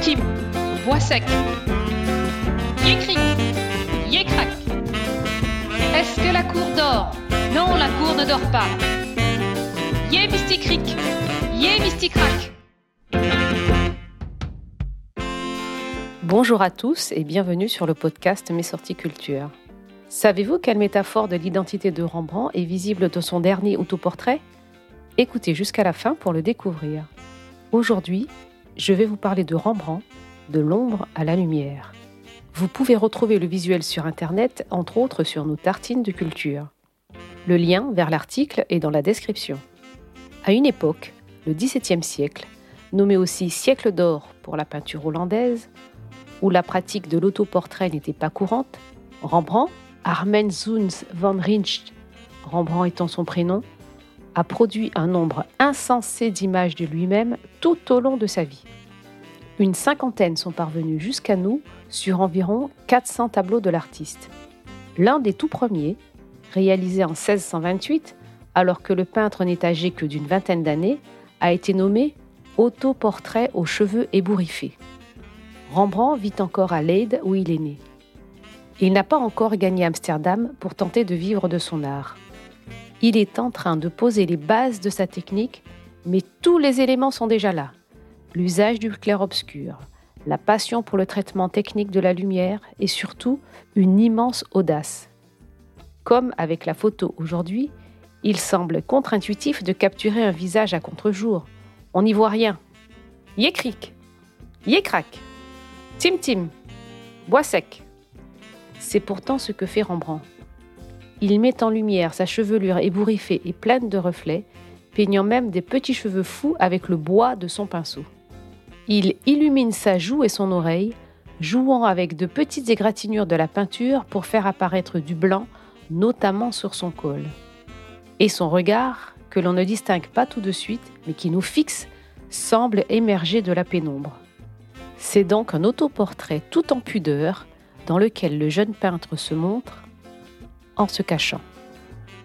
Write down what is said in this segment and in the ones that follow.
Tim, Bois sec. Yécrac. Est-ce que la cour dort? Non, la cour ne dort pas. Yé Mysticric, Yé Mysticrac. Bonjour à tous et bienvenue sur le podcast Mes sorties culture. Savez-vous quelle métaphore de l'identité de Rembrandt est visible dans son dernier autoportrait? Écoutez jusqu'à la fin pour le découvrir. Aujourd'hui, je vais vous parler de Rembrandt, de l'ombre à la lumière. Vous pouvez retrouver le visuel sur Internet, entre autres sur nos tartines de culture. Le lien vers l'article est dans la description. À une époque, le XVIIe siècle, nommé aussi siècle d'or pour la peinture hollandaise, où la pratique de l'autoportrait n'était pas courante, Rembrandt, Armen Zuns van Rijn, Rembrandt étant son prénom, a produit un nombre insensé d'images de lui-même tout au long de sa vie. Une cinquantaine sont parvenues jusqu'à nous sur environ 400 tableaux de l'artiste. L'un des tout premiers, réalisé en 1628, alors que le peintre n'est âgé que d'une vingtaine d'années, a été nommé Autoportrait aux cheveux ébouriffés. Rembrandt vit encore à Leyde où il est né. Il n'a pas encore gagné Amsterdam pour tenter de vivre de son art. Il est en train de poser les bases de sa technique, mais tous les éléments sont déjà là. L'usage du clair-obscur, la passion pour le traitement technique de la lumière et surtout une immense audace. Comme avec la photo aujourd'hui, il semble contre-intuitif de capturer un visage à contre-jour. On n'y voit rien. Yécric, Yécrac, Tim Tim, Bois sec. C'est pourtant ce que fait Rembrandt. Il met en lumière sa chevelure ébouriffée et pleine de reflets, peignant même des petits cheveux fous avec le bois de son pinceau. Il illumine sa joue et son oreille, jouant avec de petites égratignures de la peinture pour faire apparaître du blanc, notamment sur son col. Et son regard, que l'on ne distingue pas tout de suite, mais qui nous fixe, semble émerger de la pénombre. C'est donc un autoportrait tout en pudeur, dans lequel le jeune peintre se montre, en se cachant.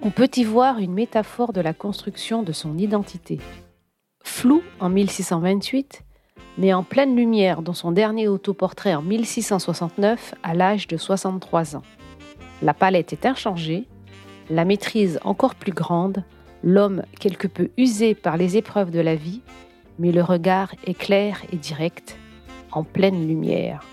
On peut y voir une métaphore de la construction de son identité. Flou en 1628, mais en pleine lumière dans son dernier autoportrait en 1669 à l'âge de 63 ans. La palette est inchangée, la maîtrise encore plus grande, l'homme quelque peu usé par les épreuves de la vie, mais le regard est clair et direct, en pleine lumière.